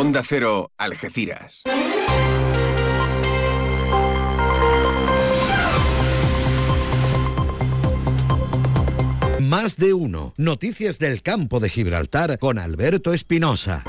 Onda Cero, Algeciras. Más de uno. Noticias del campo de Gibraltar con Alberto Espinosa.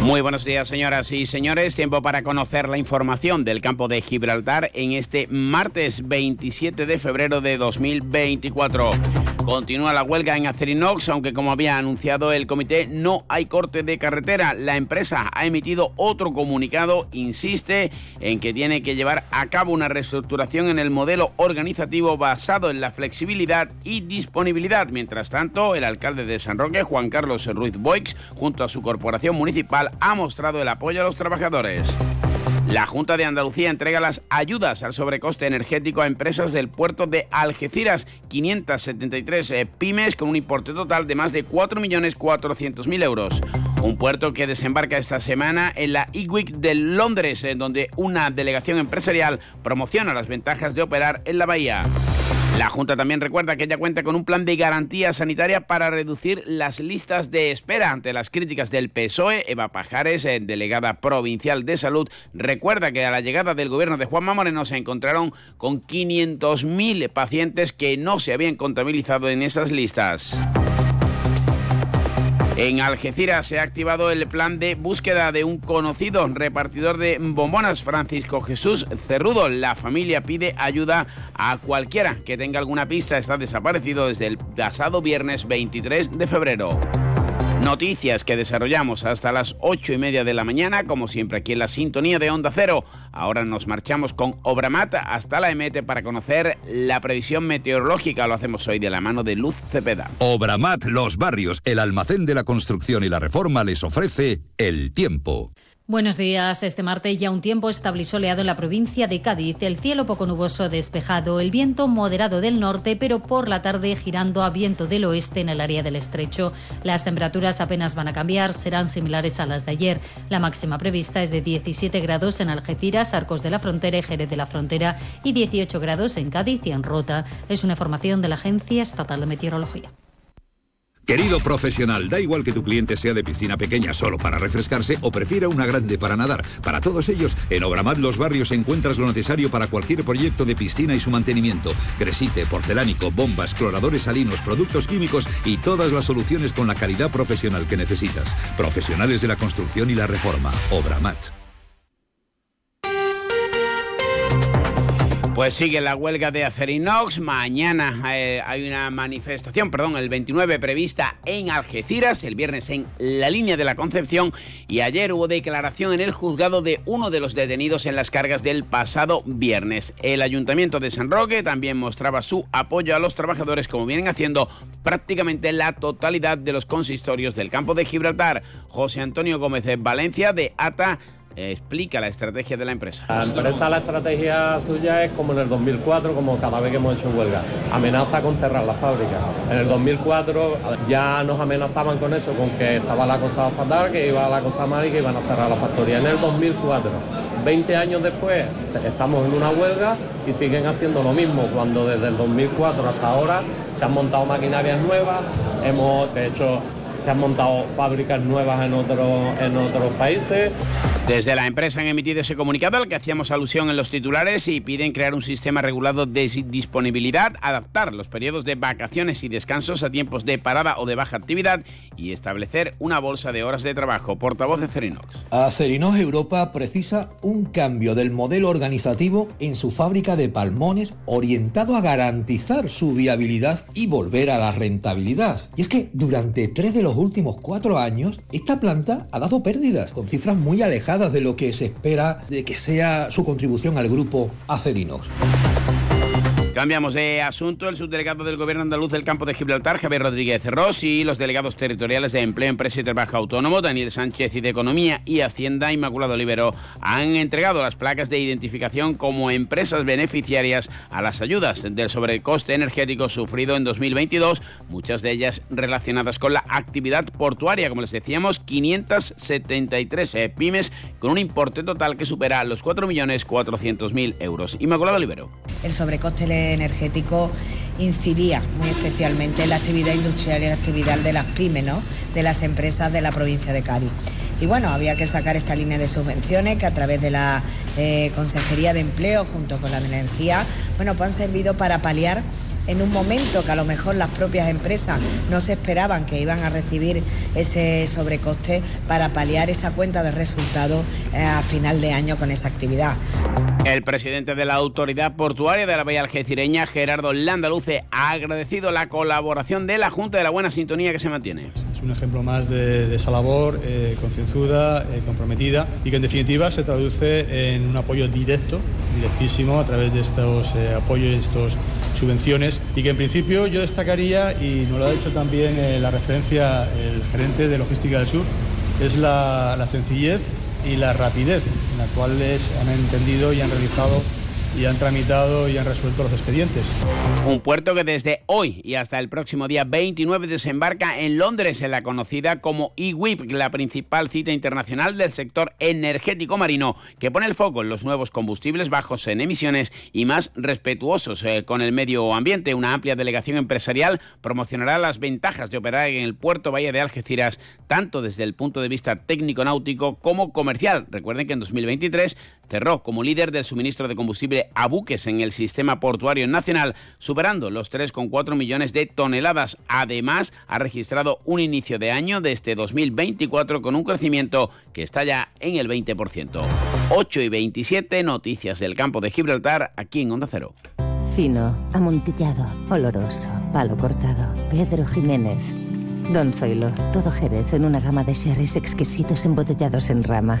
Muy buenos días, señoras y señores. Tiempo para conocer la información del campo de Gibraltar en este martes 27 de febrero de 2024. Continúa la huelga en Acerinox, aunque como había anunciado el comité, no hay corte de carretera. La empresa ha emitido otro comunicado, insiste en que tiene que llevar a cabo una reestructuración en el modelo organizativo basado en la flexibilidad y disponibilidad. Mientras tanto, el alcalde de San Roque, Juan Carlos Ruiz Boix, junto a su corporación municipal, ha mostrado el apoyo a los trabajadores. La Junta de Andalucía entrega las ayudas al sobrecoste energético a empresas del puerto de Algeciras, 573 eh, pymes con un importe total de más de 4.400.000 euros. Un puerto que desembarca esta semana en la IWIC de Londres, en donde una delegación empresarial promociona las ventajas de operar en la bahía. La Junta también recuerda que ella cuenta con un plan de garantía sanitaria para reducir las listas de espera ante las críticas del PSOE. Eva Pajares, eh, delegada provincial de salud, recuerda que a la llegada del gobierno de Juanma Moreno se encontraron con 500.000 pacientes que no se habían contabilizado en esas listas. En Algeciras se ha activado el plan de búsqueda de un conocido repartidor de bombonas, Francisco Jesús Cerrudo. La familia pide ayuda a cualquiera que tenga alguna pista. Está desaparecido desde el pasado viernes 23 de febrero. Noticias que desarrollamos hasta las ocho y media de la mañana, como siempre aquí en la sintonía de Onda Cero. Ahora nos marchamos con Obramat hasta la EMET para conocer la previsión meteorológica. Lo hacemos hoy de la mano de Luz Cepeda. Obramat Los Barrios, el almacén de la construcción y la reforma, les ofrece el tiempo. Buenos días. Este martes ya un tiempo estable y soleado en la provincia de Cádiz. El cielo poco nuboso despejado, el viento moderado del norte, pero por la tarde girando a viento del oeste en el área del estrecho. Las temperaturas apenas van a cambiar, serán similares a las de ayer. La máxima prevista es de 17 grados en Algeciras, Arcos de la Frontera y Jerez de la Frontera y 18 grados en Cádiz y en Rota. Es una información de la Agencia Estatal de Meteorología. Querido profesional, da igual que tu cliente sea de piscina pequeña solo para refrescarse o prefiera una grande para nadar. Para todos ellos, en Obramat Los Barrios encuentras lo necesario para cualquier proyecto de piscina y su mantenimiento. Cresite, porcelánico, bombas, cloradores salinos, productos químicos y todas las soluciones con la calidad profesional que necesitas. Profesionales de la construcción y la reforma. Obramat. Pues sigue la huelga de Acerinox. Mañana eh, hay una manifestación, perdón, el 29 prevista en Algeciras, el viernes en la línea de la Concepción y ayer hubo declaración en el juzgado de uno de los detenidos en las cargas del pasado viernes. El Ayuntamiento de San Roque también mostraba su apoyo a los trabajadores como vienen haciendo prácticamente la totalidad de los consistorios del campo de Gibraltar. José Antonio Gómez de Valencia de ATA explica la estrategia de la empresa. La empresa, la estrategia suya es como en el 2004, como cada vez que hemos hecho huelga, amenaza con cerrar la fábrica. En el 2004 ya nos amenazaban con eso, con que estaba la cosa fatal, que iba la cosa mal y que iban a cerrar la factoría. En el 2004, 20 años después, estamos en una huelga y siguen haciendo lo mismo, cuando desde el 2004 hasta ahora se han montado maquinarias nuevas, hemos, de hecho, se han montado fábricas nuevas en, en otros países. Desde la empresa han emitido ese comunicado al que hacíamos alusión en los titulares y piden crear un sistema regulado de disponibilidad, adaptar los periodos de vacaciones y descansos a tiempos de parada o de baja actividad y establecer una bolsa de horas de trabajo. Portavoz de Cerinox. Acerinox Europa precisa un cambio del modelo organizativo en su fábrica de palmones orientado a garantizar su viabilidad y volver a la rentabilidad. Y es que durante tres de los últimos cuatro años, esta planta ha dado pérdidas con cifras muy alejadas de lo que se espera de que sea su contribución al grupo Acerinos. Cambiamos de asunto. El subdelegado del Gobierno andaluz del campo de Gibraltar, Javier Rodríguez Ross, y los delegados territoriales de Empleo, Empresa y Trabajo Autónomo, Daniel Sánchez, y de Economía y Hacienda, Inmaculado Olivero, han entregado las placas de identificación como empresas beneficiarias a las ayudas del sobrecoste energético sufrido en 2022, muchas de ellas relacionadas con la actividad portuaria. Como les decíamos, 573 eh, pymes con un importe total que supera los 4.400.000 euros. Inmaculado Olivero. El sobrecoste energético incidía muy especialmente en la actividad industrial y la actividad de las pymes, de las empresas de la provincia de Cádiz. Y bueno, había que sacar esta línea de subvenciones que a través de la eh, Consejería de Empleo junto con la de Energía, bueno, pues han servido para paliar en un momento que a lo mejor las propias empresas no se esperaban que iban a recibir ese sobrecoste para paliar esa cuenta de resultados eh, a final de año con esa actividad. El presidente de la Autoridad Portuaria de la Bahía Algecireña, Gerardo Landaluce, ha agradecido la colaboración de la Junta de la buena sintonía que se mantiene. Es un ejemplo más de, esa labor eh, concienzuda, eh, comprometida y que en definitiva se traduce en un apoyo directo, directísimo, a través de estos eh, apoyos y estas subvenciones y que en principio yo destacaría, y nos lo ha dicho también la referencia el gerente de Logística del Sur, es la sencillez y la rapidez en la cual les han entendido y han realizado y han tramitado y han resuelto los expedientes. Un puerto que desde hoy y hasta el próximo día 29 desembarca en Londres, en la conocida como IWIP, la principal cita internacional del sector energético marino, que pone el foco en los nuevos combustibles bajos en emisiones y más respetuosos eh, con el medio ambiente. Una amplia delegación empresarial promocionará las ventajas de operar en el puerto Valle de Algeciras, tanto desde el punto de vista técnico-náutico como comercial. Recuerden que en 2023 cerró como líder del suministro de combustible a buques en el sistema portuario nacional, superando los 3,4 millones de toneladas. Además, ha registrado un inicio de año de este 2024 con un crecimiento que está ya en el 20%. 8 y 27, noticias del campo de Gibraltar, aquí en Onda Cero. Fino, amontillado, oloroso, palo cortado. Pedro Jiménez. Don Zoilo, todo Jerez en una gama de sherries exquisitos embotellados en rama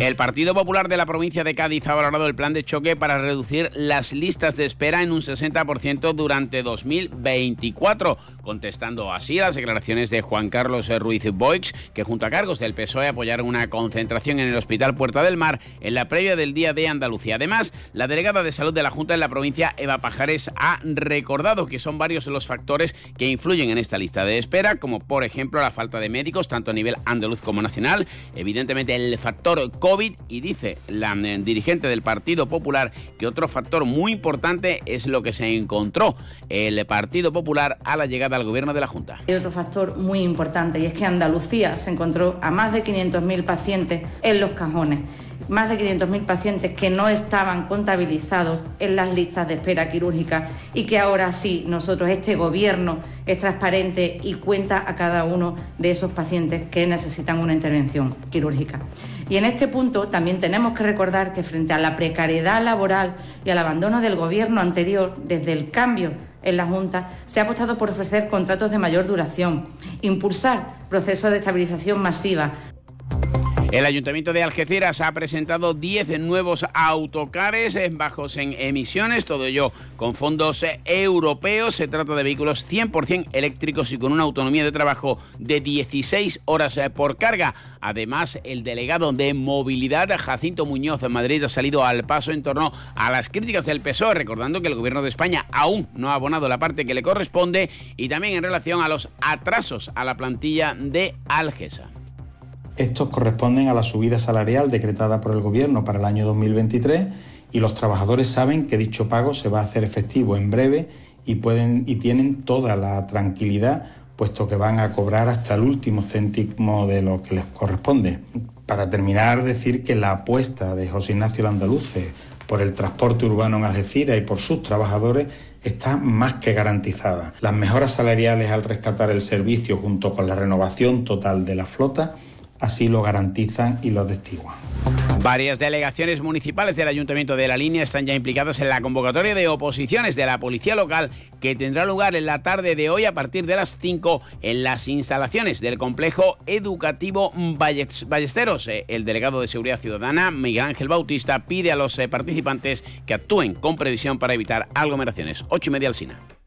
El Partido Popular de la provincia de Cádiz ha valorado el plan de choque para reducir las listas de espera en un 60% durante 2024, contestando así las declaraciones de Juan Carlos Ruiz Boix, que junto a cargos del PSOE apoyaron una concentración en el Hospital Puerta del Mar en la previa del Día de Andalucía. Además, la delegada de salud de la Junta en la provincia, Eva Pajares, ha recordado que son varios los factores que influyen en esta lista de espera, como por ejemplo la falta de médicos, tanto a nivel andaluz como nacional, evidentemente el factor y dice la eh, dirigente del Partido Popular que otro factor muy importante es lo que se encontró el Partido Popular a la llegada al gobierno de la Junta. Hay otro factor muy importante y es que Andalucía se encontró a más de 500.000 pacientes en los cajones más de 500.000 pacientes que no estaban contabilizados en las listas de espera quirúrgica y que ahora sí, nosotros, este gobierno es transparente y cuenta a cada uno de esos pacientes que necesitan una intervención quirúrgica. Y en este punto también tenemos que recordar que frente a la precariedad laboral y al abandono del gobierno anterior, desde el cambio en la Junta, se ha apostado por ofrecer contratos de mayor duración, impulsar procesos de estabilización masiva, el Ayuntamiento de Algeciras ha presentado 10 nuevos autocares bajos en emisiones, todo ello con fondos europeos. Se trata de vehículos 100% eléctricos y con una autonomía de trabajo de 16 horas por carga. Además, el delegado de movilidad, Jacinto Muñoz de Madrid, ha salido al paso en torno a las críticas del PSOE, recordando que el Gobierno de España aún no ha abonado la parte que le corresponde y también en relación a los atrasos a la plantilla de Algesa. Estos corresponden a la subida salarial decretada por el Gobierno para el año 2023 y los trabajadores saben que dicho pago se va a hacer efectivo en breve y, pueden, y tienen toda la tranquilidad puesto que van a cobrar hasta el último céntimo de lo que les corresponde. Para terminar, decir que la apuesta de José Ignacio Landaluce por el transporte urbano en Algeciras y por sus trabajadores está más que garantizada. Las mejoras salariales al rescatar el servicio junto con la renovación total de la flota así lo garantizan y lo atestiguan. Varias delegaciones municipales del Ayuntamiento de la Línea están ya implicadas en la convocatoria de oposiciones de la Policía Local que tendrá lugar en la tarde de hoy a partir de las 5 en las instalaciones del complejo educativo Ballesteros. Eh, el delegado de Seguridad Ciudadana, Miguel Ángel Bautista, pide a los eh, participantes que actúen con previsión para evitar aglomeraciones. 8 y media al SINA.